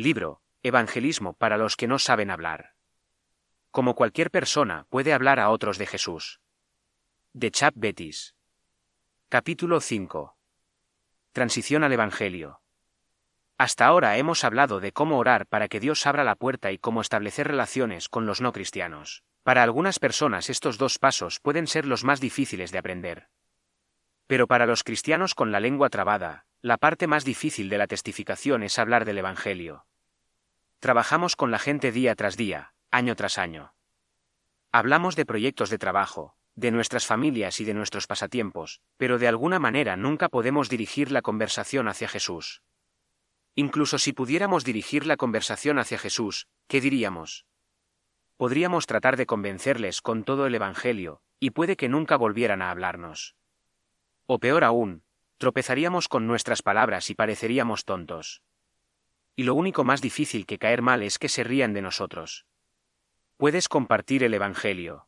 Libro, Evangelismo para los que no saben hablar. Como cualquier persona puede hablar a otros de Jesús. De Chap Betis. Capítulo 5. Transición al Evangelio. Hasta ahora hemos hablado de cómo orar para que Dios abra la puerta y cómo establecer relaciones con los no cristianos. Para algunas personas estos dos pasos pueden ser los más difíciles de aprender. Pero para los cristianos con la lengua trabada, la parte más difícil de la testificación es hablar del Evangelio. Trabajamos con la gente día tras día, año tras año. Hablamos de proyectos de trabajo, de nuestras familias y de nuestros pasatiempos, pero de alguna manera nunca podemos dirigir la conversación hacia Jesús. Incluso si pudiéramos dirigir la conversación hacia Jesús, ¿qué diríamos? Podríamos tratar de convencerles con todo el Evangelio, y puede que nunca volvieran a hablarnos. O peor aún, tropezaríamos con nuestras palabras y pareceríamos tontos. Y lo único más difícil que caer mal es que se rían de nosotros. Puedes compartir el Evangelio.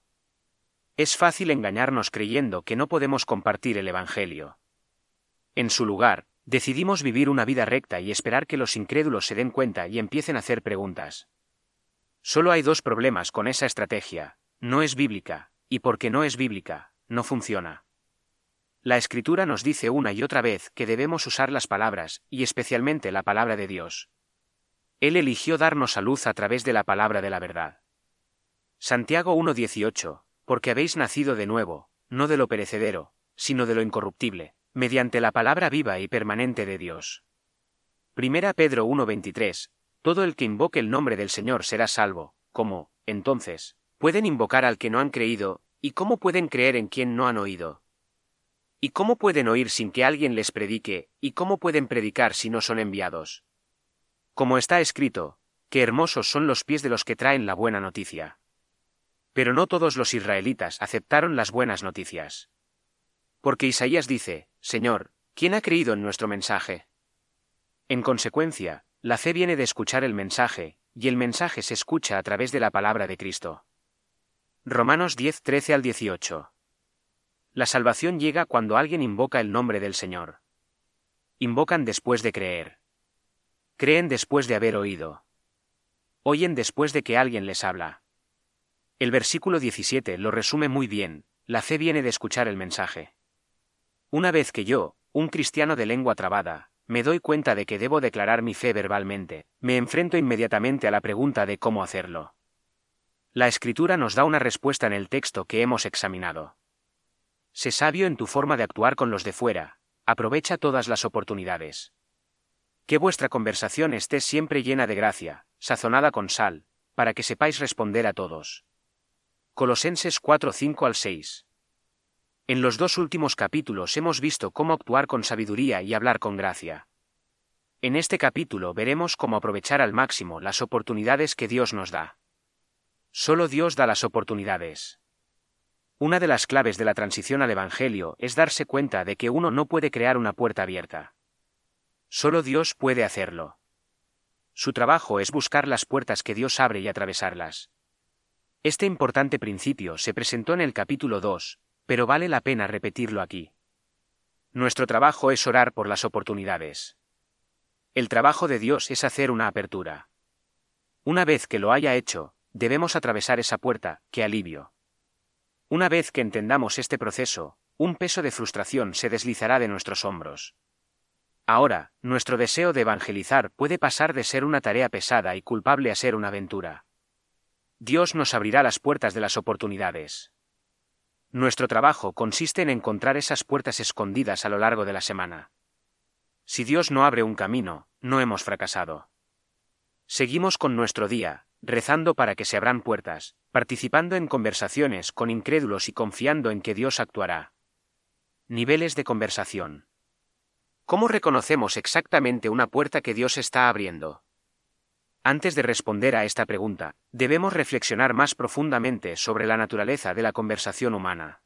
Es fácil engañarnos creyendo que no podemos compartir el Evangelio. En su lugar, decidimos vivir una vida recta y esperar que los incrédulos se den cuenta y empiecen a hacer preguntas. Solo hay dos problemas con esa estrategia. No es bíblica, y porque no es bíblica, no funciona. La Escritura nos dice una y otra vez que debemos usar las palabras, y especialmente la palabra de Dios. Él eligió darnos a luz a través de la palabra de la verdad. Santiago 1.18, porque habéis nacido de nuevo, no de lo perecedero, sino de lo incorruptible, mediante la palabra viva y permanente de Dios. Primera Pedro 1.23, todo el que invoque el nombre del Señor será salvo, como, entonces, pueden invocar al que no han creído, y cómo pueden creer en quien no han oído. ¿Y cómo pueden oír sin que alguien les predique, y cómo pueden predicar si no son enviados? Como está escrito, qué hermosos son los pies de los que traen la buena noticia. Pero no todos los israelitas aceptaron las buenas noticias. Porque Isaías dice, Señor, ¿quién ha creído en nuestro mensaje? En consecuencia, la fe viene de escuchar el mensaje, y el mensaje se escucha a través de la palabra de Cristo. Romanos 10, 13 al 18. La salvación llega cuando alguien invoca el nombre del Señor. Invocan después de creer. Creen después de haber oído. Oyen después de que alguien les habla. El versículo 17 lo resume muy bien, la fe viene de escuchar el mensaje. Una vez que yo, un cristiano de lengua trabada, me doy cuenta de que debo declarar mi fe verbalmente, me enfrento inmediatamente a la pregunta de cómo hacerlo. La escritura nos da una respuesta en el texto que hemos examinado. Sé sabio en tu forma de actuar con los de fuera, aprovecha todas las oportunidades. Que vuestra conversación esté siempre llena de gracia, sazonada con sal, para que sepáis responder a todos. Colosenses 4 5 al 6. En los dos últimos capítulos hemos visto cómo actuar con sabiduría y hablar con gracia. En este capítulo veremos cómo aprovechar al máximo las oportunidades que Dios nos da. Solo Dios da las oportunidades. Una de las claves de la transición al Evangelio es darse cuenta de que uno no puede crear una puerta abierta. Solo Dios puede hacerlo. Su trabajo es buscar las puertas que Dios abre y atravesarlas. Este importante principio se presentó en el capítulo 2, pero vale la pena repetirlo aquí. Nuestro trabajo es orar por las oportunidades. El trabajo de Dios es hacer una apertura. Una vez que lo haya hecho, debemos atravesar esa puerta, que alivio. Una vez que entendamos este proceso, un peso de frustración se deslizará de nuestros hombros. Ahora, nuestro deseo de evangelizar puede pasar de ser una tarea pesada y culpable a ser una aventura. Dios nos abrirá las puertas de las oportunidades. Nuestro trabajo consiste en encontrar esas puertas escondidas a lo largo de la semana. Si Dios no abre un camino, no hemos fracasado. Seguimos con nuestro día, rezando para que se abran puertas, participando en conversaciones con incrédulos y confiando en que Dios actuará. Niveles de conversación. ¿Cómo reconocemos exactamente una puerta que Dios está abriendo? Antes de responder a esta pregunta, debemos reflexionar más profundamente sobre la naturaleza de la conversación humana.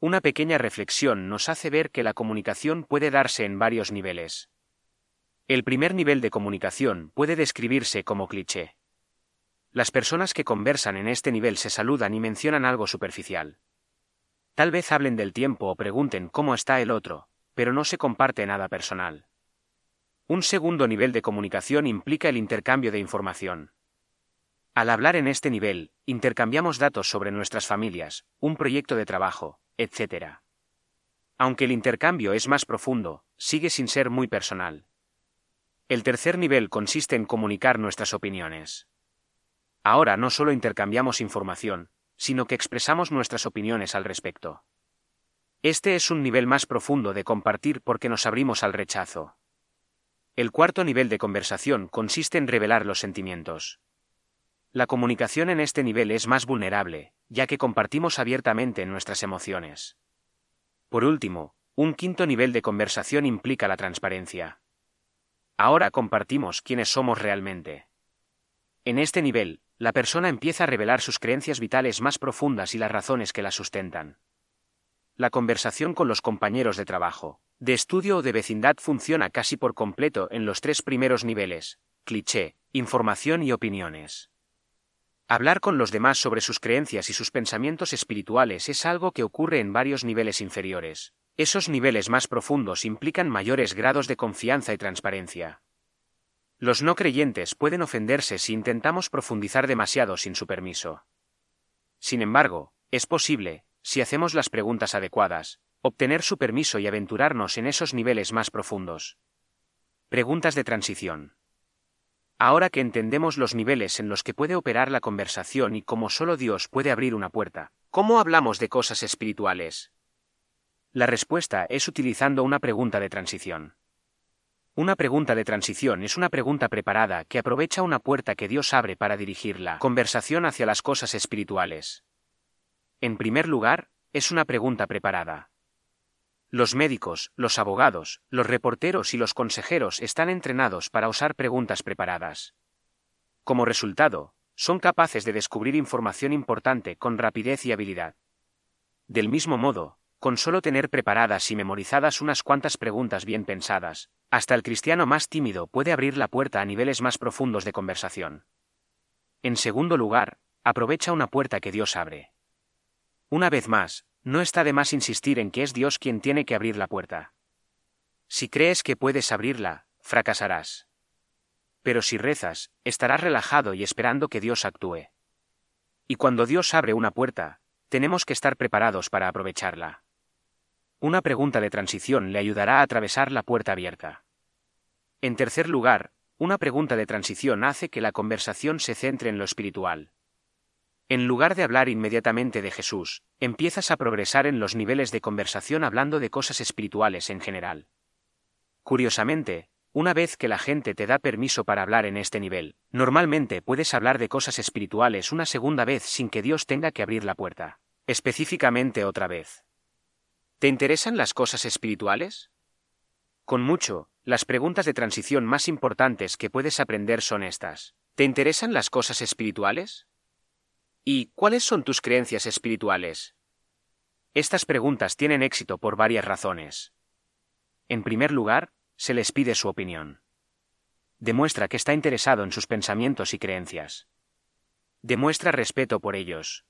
Una pequeña reflexión nos hace ver que la comunicación puede darse en varios niveles. El primer nivel de comunicación puede describirse como cliché. Las personas que conversan en este nivel se saludan y mencionan algo superficial. Tal vez hablen del tiempo o pregunten cómo está el otro, pero no se comparte nada personal. Un segundo nivel de comunicación implica el intercambio de información. Al hablar en este nivel, intercambiamos datos sobre nuestras familias, un proyecto de trabajo, etc. Aunque el intercambio es más profundo, sigue sin ser muy personal. El tercer nivel consiste en comunicar nuestras opiniones. Ahora no solo intercambiamos información, sino que expresamos nuestras opiniones al respecto. Este es un nivel más profundo de compartir porque nos abrimos al rechazo. El cuarto nivel de conversación consiste en revelar los sentimientos. La comunicación en este nivel es más vulnerable, ya que compartimos abiertamente nuestras emociones. Por último, un quinto nivel de conversación implica la transparencia. Ahora compartimos quiénes somos realmente. En este nivel, la persona empieza a revelar sus creencias vitales más profundas y las razones que las sustentan. La conversación con los compañeros de trabajo, de estudio o de vecindad funciona casi por completo en los tres primeros niveles, cliché, información y opiniones. Hablar con los demás sobre sus creencias y sus pensamientos espirituales es algo que ocurre en varios niveles inferiores. Esos niveles más profundos implican mayores grados de confianza y transparencia. Los no creyentes pueden ofenderse si intentamos profundizar demasiado sin su permiso. Sin embargo, es posible, si hacemos las preguntas adecuadas, obtener su permiso y aventurarnos en esos niveles más profundos. Preguntas de transición. Ahora que entendemos los niveles en los que puede operar la conversación y cómo solo Dios puede abrir una puerta, ¿cómo hablamos de cosas espirituales? La respuesta es utilizando una pregunta de transición. Una pregunta de transición es una pregunta preparada que aprovecha una puerta que Dios abre para dirigir la conversación hacia las cosas espirituales. En primer lugar, es una pregunta preparada. Los médicos, los abogados, los reporteros y los consejeros están entrenados para usar preguntas preparadas. Como resultado, son capaces de descubrir información importante con rapidez y habilidad. Del mismo modo, con solo tener preparadas y memorizadas unas cuantas preguntas bien pensadas, hasta el cristiano más tímido puede abrir la puerta a niveles más profundos de conversación. En segundo lugar, aprovecha una puerta que Dios abre. Una vez más, no está de más insistir en que es Dios quien tiene que abrir la puerta. Si crees que puedes abrirla, fracasarás. Pero si rezas, estarás relajado y esperando que Dios actúe. Y cuando Dios abre una puerta, tenemos que estar preparados para aprovecharla. Una pregunta de transición le ayudará a atravesar la puerta abierta. En tercer lugar, una pregunta de transición hace que la conversación se centre en lo espiritual. En lugar de hablar inmediatamente de Jesús, empiezas a progresar en los niveles de conversación hablando de cosas espirituales en general. Curiosamente, una vez que la gente te da permiso para hablar en este nivel, normalmente puedes hablar de cosas espirituales una segunda vez sin que Dios tenga que abrir la puerta. Específicamente otra vez. ¿Te interesan las cosas espirituales? Con mucho, las preguntas de transición más importantes que puedes aprender son estas. ¿Te interesan las cosas espirituales? ¿Y cuáles son tus creencias espirituales? Estas preguntas tienen éxito por varias razones. En primer lugar, se les pide su opinión. Demuestra que está interesado en sus pensamientos y creencias. Demuestra respeto por ellos.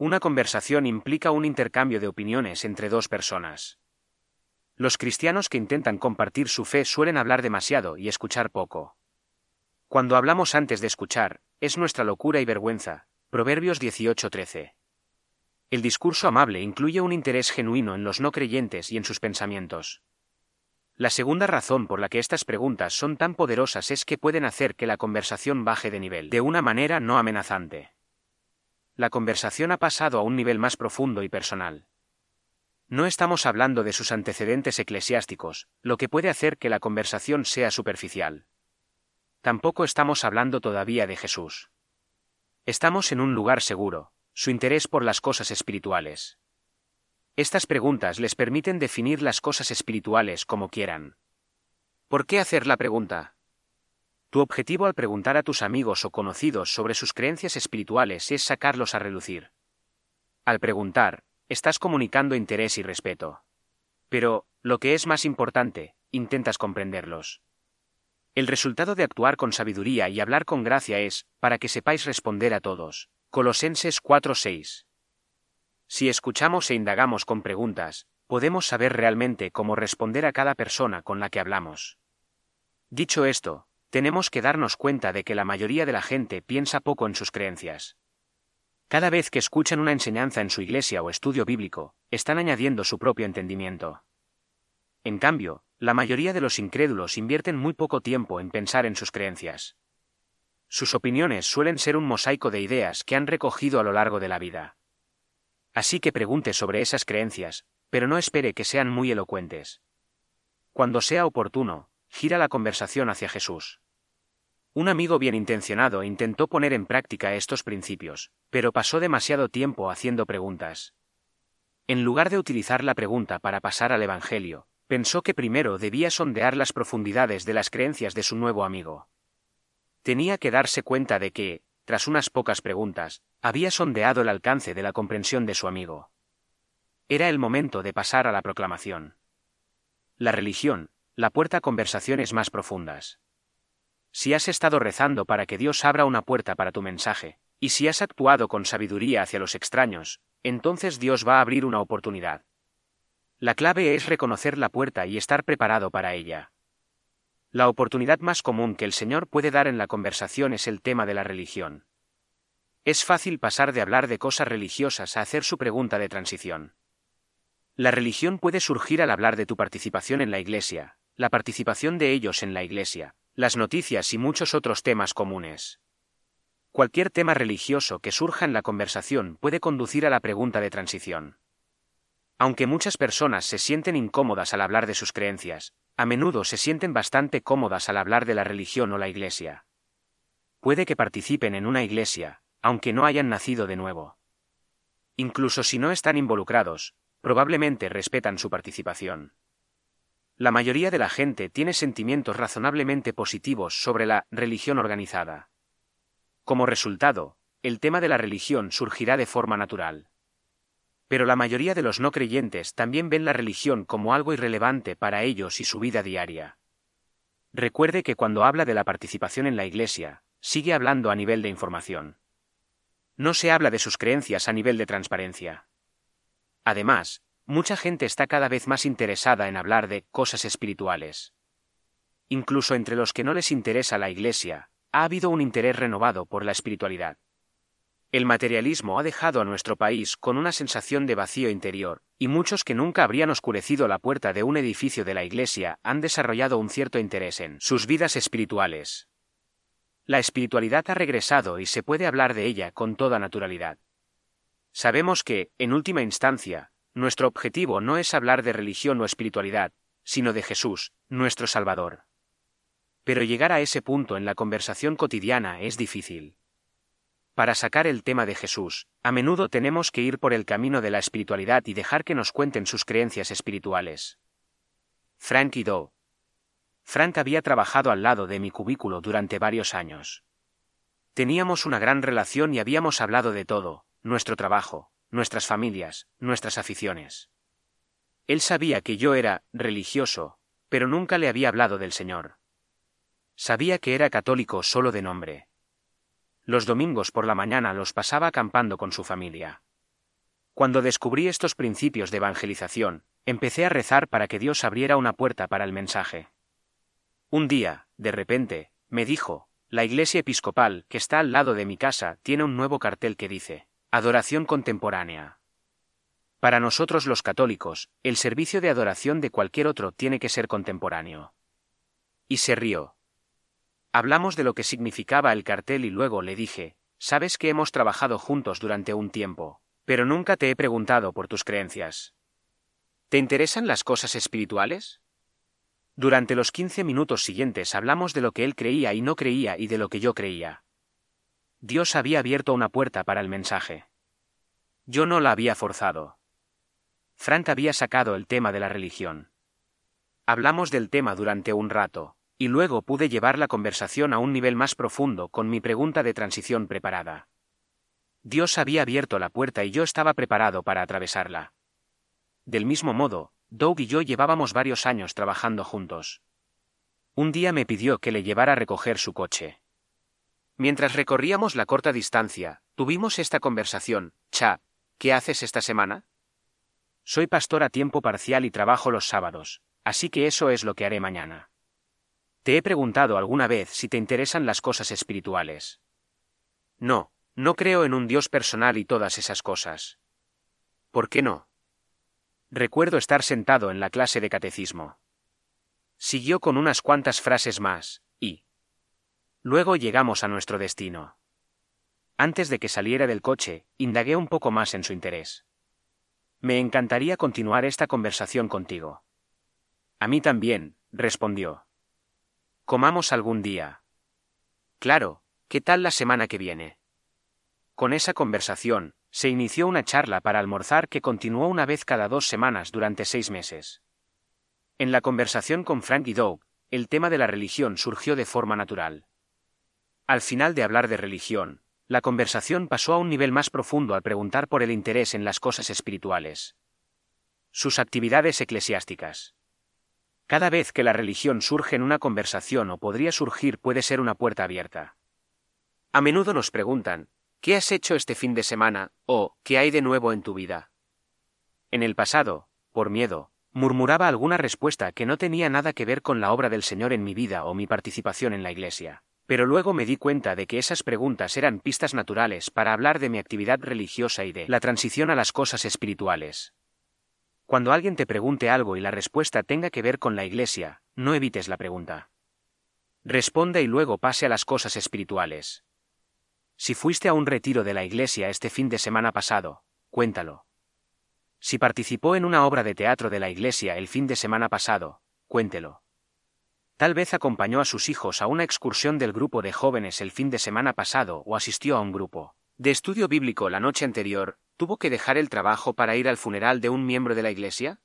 Una conversación implica un intercambio de opiniones entre dos personas. Los cristianos que intentan compartir su fe suelen hablar demasiado y escuchar poco. Cuando hablamos antes de escuchar, es nuestra locura y vergüenza. Proverbios 18:13. El discurso amable incluye un interés genuino en los no creyentes y en sus pensamientos. La segunda razón por la que estas preguntas son tan poderosas es que pueden hacer que la conversación baje de nivel de una manera no amenazante la conversación ha pasado a un nivel más profundo y personal. No estamos hablando de sus antecedentes eclesiásticos, lo que puede hacer que la conversación sea superficial. Tampoco estamos hablando todavía de Jesús. Estamos en un lugar seguro, su interés por las cosas espirituales. Estas preguntas les permiten definir las cosas espirituales como quieran. ¿Por qué hacer la pregunta? Tu objetivo al preguntar a tus amigos o conocidos sobre sus creencias espirituales es sacarlos a relucir. Al preguntar, estás comunicando interés y respeto. Pero, lo que es más importante, intentas comprenderlos. El resultado de actuar con sabiduría y hablar con gracia es, para que sepáis responder a todos. Colosenses 4:6. Si escuchamos e indagamos con preguntas, podemos saber realmente cómo responder a cada persona con la que hablamos. Dicho esto, tenemos que darnos cuenta de que la mayoría de la gente piensa poco en sus creencias. Cada vez que escuchan una enseñanza en su iglesia o estudio bíblico, están añadiendo su propio entendimiento. En cambio, la mayoría de los incrédulos invierten muy poco tiempo en pensar en sus creencias. Sus opiniones suelen ser un mosaico de ideas que han recogido a lo largo de la vida. Así que pregunte sobre esas creencias, pero no espere que sean muy elocuentes. Cuando sea oportuno, gira la conversación hacia Jesús. Un amigo bien intencionado intentó poner en práctica estos principios, pero pasó demasiado tiempo haciendo preguntas. En lugar de utilizar la pregunta para pasar al Evangelio, pensó que primero debía sondear las profundidades de las creencias de su nuevo amigo. Tenía que darse cuenta de que, tras unas pocas preguntas, había sondeado el alcance de la comprensión de su amigo. Era el momento de pasar a la proclamación. La religión, la puerta a conversaciones más profundas. Si has estado rezando para que Dios abra una puerta para tu mensaje, y si has actuado con sabiduría hacia los extraños, entonces Dios va a abrir una oportunidad. La clave es reconocer la puerta y estar preparado para ella. La oportunidad más común que el Señor puede dar en la conversación es el tema de la religión. Es fácil pasar de hablar de cosas religiosas a hacer su pregunta de transición. La religión puede surgir al hablar de tu participación en la Iglesia, la participación de ellos en la Iglesia, las noticias y muchos otros temas comunes. Cualquier tema religioso que surja en la conversación puede conducir a la pregunta de transición. Aunque muchas personas se sienten incómodas al hablar de sus creencias, a menudo se sienten bastante cómodas al hablar de la religión o la iglesia. Puede que participen en una iglesia, aunque no hayan nacido de nuevo. Incluso si no están involucrados, probablemente respetan su participación. La mayoría de la gente tiene sentimientos razonablemente positivos sobre la religión organizada. Como resultado, el tema de la religión surgirá de forma natural. Pero la mayoría de los no creyentes también ven la religión como algo irrelevante para ellos y su vida diaria. Recuerde que cuando habla de la participación en la Iglesia, sigue hablando a nivel de información. No se habla de sus creencias a nivel de transparencia. Además, mucha gente está cada vez más interesada en hablar de cosas espirituales. Incluso entre los que no les interesa la Iglesia, ha habido un interés renovado por la espiritualidad. El materialismo ha dejado a nuestro país con una sensación de vacío interior, y muchos que nunca habrían oscurecido la puerta de un edificio de la Iglesia han desarrollado un cierto interés en sus vidas espirituales. La espiritualidad ha regresado y se puede hablar de ella con toda naturalidad. Sabemos que, en última instancia, nuestro objetivo no es hablar de religión o espiritualidad, sino de Jesús, nuestro Salvador. Pero llegar a ese punto en la conversación cotidiana es difícil. Para sacar el tema de Jesús, a menudo tenemos que ir por el camino de la espiritualidad y dejar que nos cuenten sus creencias espirituales. Frank y Doe. Frank había trabajado al lado de mi cubículo durante varios años. Teníamos una gran relación y habíamos hablado de todo, nuestro trabajo, nuestras familias, nuestras aficiones. Él sabía que yo era religioso, pero nunca le había hablado del Señor. Sabía que era católico solo de nombre. Los domingos por la mañana los pasaba acampando con su familia. Cuando descubrí estos principios de evangelización, empecé a rezar para que Dios abriera una puerta para el mensaje. Un día, de repente, me dijo, la iglesia episcopal, que está al lado de mi casa, tiene un nuevo cartel que dice, Adoración contemporánea. Para nosotros los católicos, el servicio de adoración de cualquier otro tiene que ser contemporáneo. Y se rió. Hablamos de lo que significaba el cartel y luego le dije, sabes que hemos trabajado juntos durante un tiempo, pero nunca te he preguntado por tus creencias. ¿Te interesan las cosas espirituales? Durante los quince minutos siguientes hablamos de lo que él creía y no creía y de lo que yo creía. Dios había abierto una puerta para el mensaje. Yo no la había forzado. Frank había sacado el tema de la religión. Hablamos del tema durante un rato, y luego pude llevar la conversación a un nivel más profundo con mi pregunta de transición preparada. Dios había abierto la puerta y yo estaba preparado para atravesarla. Del mismo modo, Doug y yo llevábamos varios años trabajando juntos. Un día me pidió que le llevara a recoger su coche. Mientras recorríamos la corta distancia, tuvimos esta conversación. Cha, ¿qué haces esta semana? Soy pastor a tiempo parcial y trabajo los sábados, así que eso es lo que haré mañana. Te he preguntado alguna vez si te interesan las cosas espirituales. No, no creo en un Dios personal y todas esas cosas. ¿Por qué no? Recuerdo estar sentado en la clase de catecismo. Siguió con unas cuantas frases más. Luego llegamos a nuestro destino. Antes de que saliera del coche, indagué un poco más en su interés. Me encantaría continuar esta conversación contigo. A mí también, respondió. Comamos algún día. Claro, ¿qué tal la semana que viene? Con esa conversación, se inició una charla para almorzar que continuó una vez cada dos semanas durante seis meses. En la conversación con Frank y Doug, el tema de la religión surgió de forma natural. Al final de hablar de religión, la conversación pasó a un nivel más profundo al preguntar por el interés en las cosas espirituales. Sus actividades eclesiásticas. Cada vez que la religión surge en una conversación o podría surgir puede ser una puerta abierta. A menudo nos preguntan, ¿qué has hecho este fin de semana? o ¿qué hay de nuevo en tu vida? En el pasado, por miedo, murmuraba alguna respuesta que no tenía nada que ver con la obra del Señor en mi vida o mi participación en la Iglesia. Pero luego me di cuenta de que esas preguntas eran pistas naturales para hablar de mi actividad religiosa y de la transición a las cosas espirituales. Cuando alguien te pregunte algo y la respuesta tenga que ver con la Iglesia, no evites la pregunta. Responde y luego pase a las cosas espirituales. Si fuiste a un retiro de la Iglesia este fin de semana pasado, cuéntalo. Si participó en una obra de teatro de la Iglesia el fin de semana pasado, cuéntelo. Tal vez acompañó a sus hijos a una excursión del grupo de jóvenes el fin de semana pasado o asistió a un grupo de estudio bíblico la noche anterior, ¿tuvo que dejar el trabajo para ir al funeral de un miembro de la Iglesia?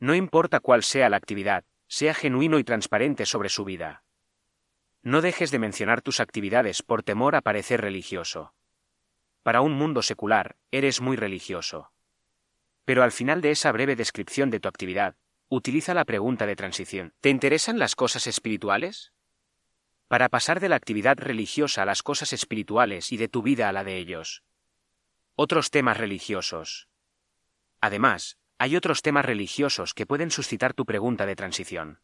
No importa cuál sea la actividad, sea genuino y transparente sobre su vida. No dejes de mencionar tus actividades por temor a parecer religioso. Para un mundo secular, eres muy religioso. Pero al final de esa breve descripción de tu actividad, Utiliza la pregunta de transición. ¿Te interesan las cosas espirituales? Para pasar de la actividad religiosa a las cosas espirituales y de tu vida a la de ellos. Otros temas religiosos. Además, hay otros temas religiosos que pueden suscitar tu pregunta de transición.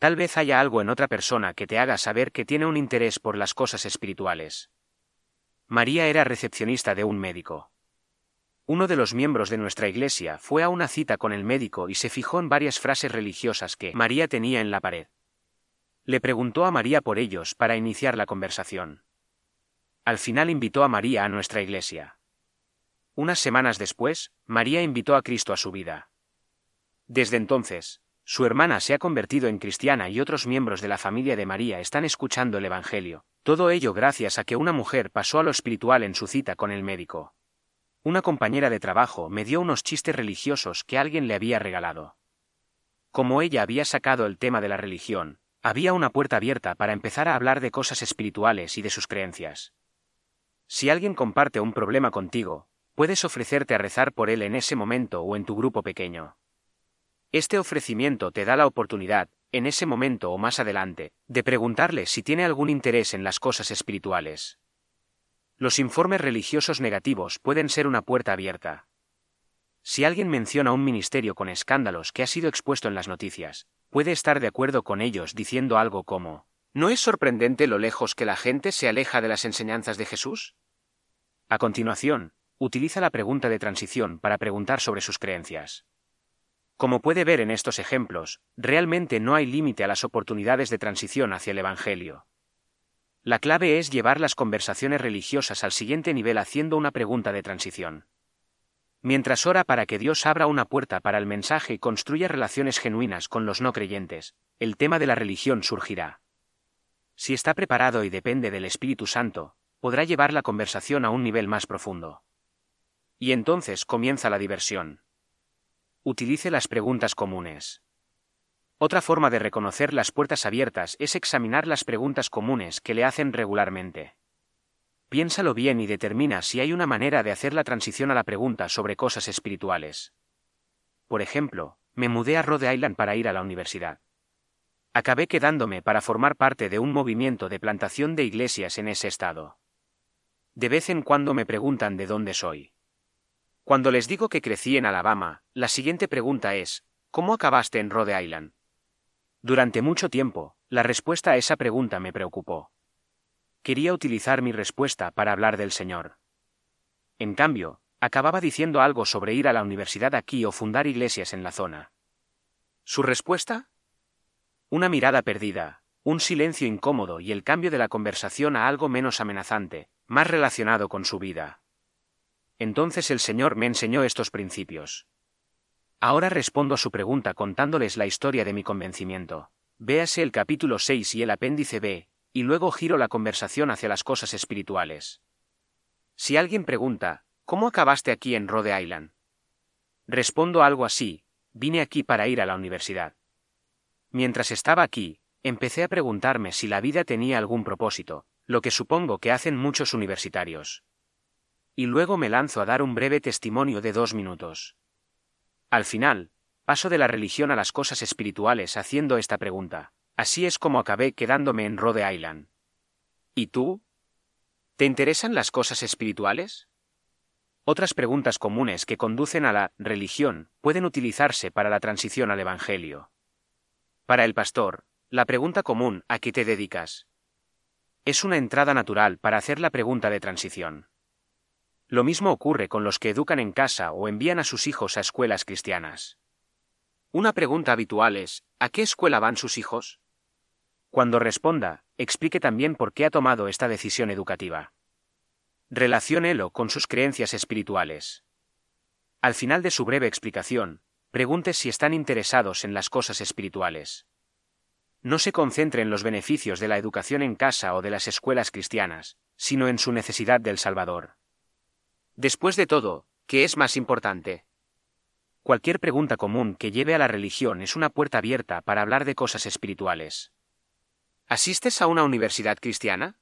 Tal vez haya algo en otra persona que te haga saber que tiene un interés por las cosas espirituales. María era recepcionista de un médico. Uno de los miembros de nuestra iglesia fue a una cita con el médico y se fijó en varias frases religiosas que María tenía en la pared. Le preguntó a María por ellos para iniciar la conversación. Al final invitó a María a nuestra iglesia. Unas semanas después, María invitó a Cristo a su vida. Desde entonces, su hermana se ha convertido en cristiana y otros miembros de la familia de María están escuchando el Evangelio. Todo ello gracias a que una mujer pasó a lo espiritual en su cita con el médico. Una compañera de trabajo me dio unos chistes religiosos que alguien le había regalado. Como ella había sacado el tema de la religión, había una puerta abierta para empezar a hablar de cosas espirituales y de sus creencias. Si alguien comparte un problema contigo, puedes ofrecerte a rezar por él en ese momento o en tu grupo pequeño. Este ofrecimiento te da la oportunidad, en ese momento o más adelante, de preguntarle si tiene algún interés en las cosas espirituales. Los informes religiosos negativos pueden ser una puerta abierta. Si alguien menciona un ministerio con escándalos que ha sido expuesto en las noticias, puede estar de acuerdo con ellos diciendo algo como, ¿No es sorprendente lo lejos que la gente se aleja de las enseñanzas de Jesús? A continuación, utiliza la pregunta de transición para preguntar sobre sus creencias. Como puede ver en estos ejemplos, realmente no hay límite a las oportunidades de transición hacia el Evangelio. La clave es llevar las conversaciones religiosas al siguiente nivel haciendo una pregunta de transición. Mientras ora para que Dios abra una puerta para el mensaje y construya relaciones genuinas con los no creyentes, el tema de la religión surgirá. Si está preparado y depende del Espíritu Santo, podrá llevar la conversación a un nivel más profundo. Y entonces comienza la diversión. Utilice las preguntas comunes. Otra forma de reconocer las puertas abiertas es examinar las preguntas comunes que le hacen regularmente. Piénsalo bien y determina si hay una manera de hacer la transición a la pregunta sobre cosas espirituales. Por ejemplo, me mudé a Rhode Island para ir a la universidad. Acabé quedándome para formar parte de un movimiento de plantación de iglesias en ese estado. De vez en cuando me preguntan de dónde soy. Cuando les digo que crecí en Alabama, la siguiente pregunta es, ¿cómo acabaste en Rhode Island? Durante mucho tiempo, La respuesta a esa pregunta me preocupó. Quería utilizar mi respuesta para hablar del Señor. En cambio, acababa diciendo algo sobre ir a la universidad aquí o fundar iglesias en la zona. ¿Su respuesta? Una mirada perdida, un silencio incómodo y el cambio de la conversación a algo menos amenazante, más relacionado con su vida. Entonces el Señor me enseñó estos principios. Ahora respondo a su pregunta contándoles la historia de mi convencimiento. Véase el capítulo 6 y el apéndice B, y luego giro la conversación hacia las cosas espirituales. Si alguien pregunta, ¿cómo acabaste aquí en Rhode Island? Respondo algo así, vine aquí para ir a la universidad. Mientras estaba aquí, empecé a preguntarme si la vida tenía algún propósito, lo que supongo que hacen muchos universitarios. Y luego me lanzo a dar un breve testimonio de dos minutos. Al final, paso de la religión a las cosas espirituales haciendo esta pregunta. Así es como acabé quedándome en Rhode Island. ¿Y tú? ¿Te interesan las cosas espirituales? Otras preguntas comunes que conducen a la religión pueden utilizarse para la transición al Evangelio. Para el pastor, la pregunta común ¿a qué te dedicas? es una entrada natural para hacer la pregunta de transición. Lo mismo ocurre con los que educan en casa o envían a sus hijos a escuelas cristianas. Una pregunta habitual es, ¿a qué escuela van sus hijos? Cuando responda, explique también por qué ha tomado esta decisión educativa. Relaciónelo con sus creencias espirituales. Al final de su breve explicación, pregunte si están interesados en las cosas espirituales. No se concentre en los beneficios de la educación en casa o de las escuelas cristianas, sino en su necesidad del Salvador. Después de todo, ¿qué es más importante? Cualquier pregunta común que lleve a la religión es una puerta abierta para hablar de cosas espirituales. ¿Asistes a una universidad cristiana?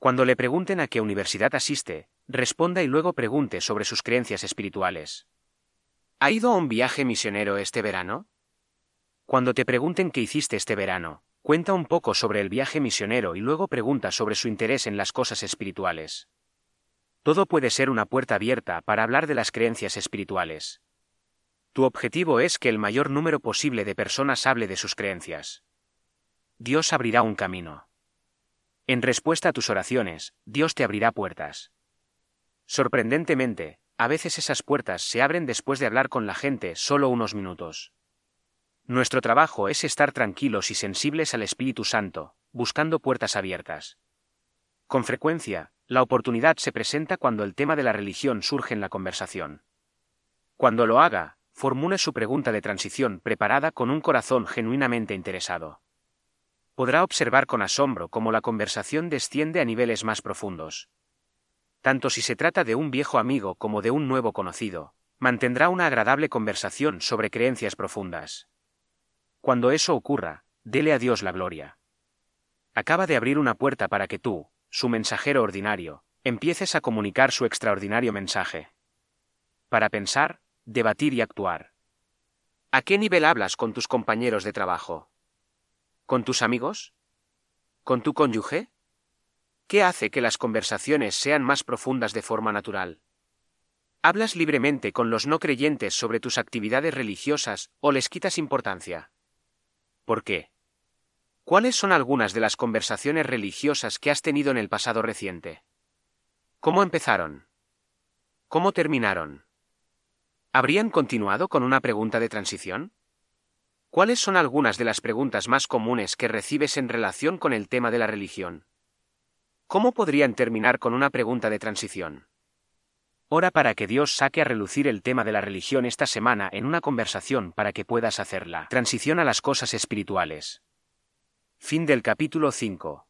Cuando le pregunten a qué universidad asiste, responda y luego pregunte sobre sus creencias espirituales. ¿Ha ido a un viaje misionero este verano? Cuando te pregunten qué hiciste este verano, cuenta un poco sobre el viaje misionero y luego pregunta sobre su interés en las cosas espirituales. Todo puede ser una puerta abierta para hablar de las creencias espirituales. Tu objetivo es que el mayor número posible de personas hable de sus creencias. Dios abrirá un camino. En respuesta a tus oraciones, Dios te abrirá puertas. Sorprendentemente, a veces esas puertas se abren después de hablar con la gente solo unos minutos. Nuestro trabajo es estar tranquilos y sensibles al Espíritu Santo, buscando puertas abiertas. Con frecuencia, la oportunidad se presenta cuando el tema de la religión surge en la conversación. Cuando lo haga, formule su pregunta de transición preparada con un corazón genuinamente interesado. Podrá observar con asombro cómo la conversación desciende a niveles más profundos. Tanto si se trata de un viejo amigo como de un nuevo conocido, mantendrá una agradable conversación sobre creencias profundas. Cuando eso ocurra, dele a Dios la gloria. Acaba de abrir una puerta para que tú, su mensajero ordinario, empieces a comunicar su extraordinario mensaje. Para pensar, debatir y actuar. ¿A qué nivel hablas con tus compañeros de trabajo? ¿Con tus amigos? ¿Con tu cónyuge? ¿Qué hace que las conversaciones sean más profundas de forma natural? ¿Hablas libremente con los no creyentes sobre tus actividades religiosas o les quitas importancia? ¿Por qué? ¿Cuáles son algunas de las conversaciones religiosas que has tenido en el pasado reciente? ¿Cómo empezaron? ¿Cómo terminaron? ¿Habrían continuado con una pregunta de transición? ¿Cuáles son algunas de las preguntas más comunes que recibes en relación con el tema de la religión? ¿Cómo podrían terminar con una pregunta de transición? Ora para que Dios saque a relucir el tema de la religión esta semana en una conversación para que puedas hacerla. Transición a las cosas espirituales. Fin del capítulo 5.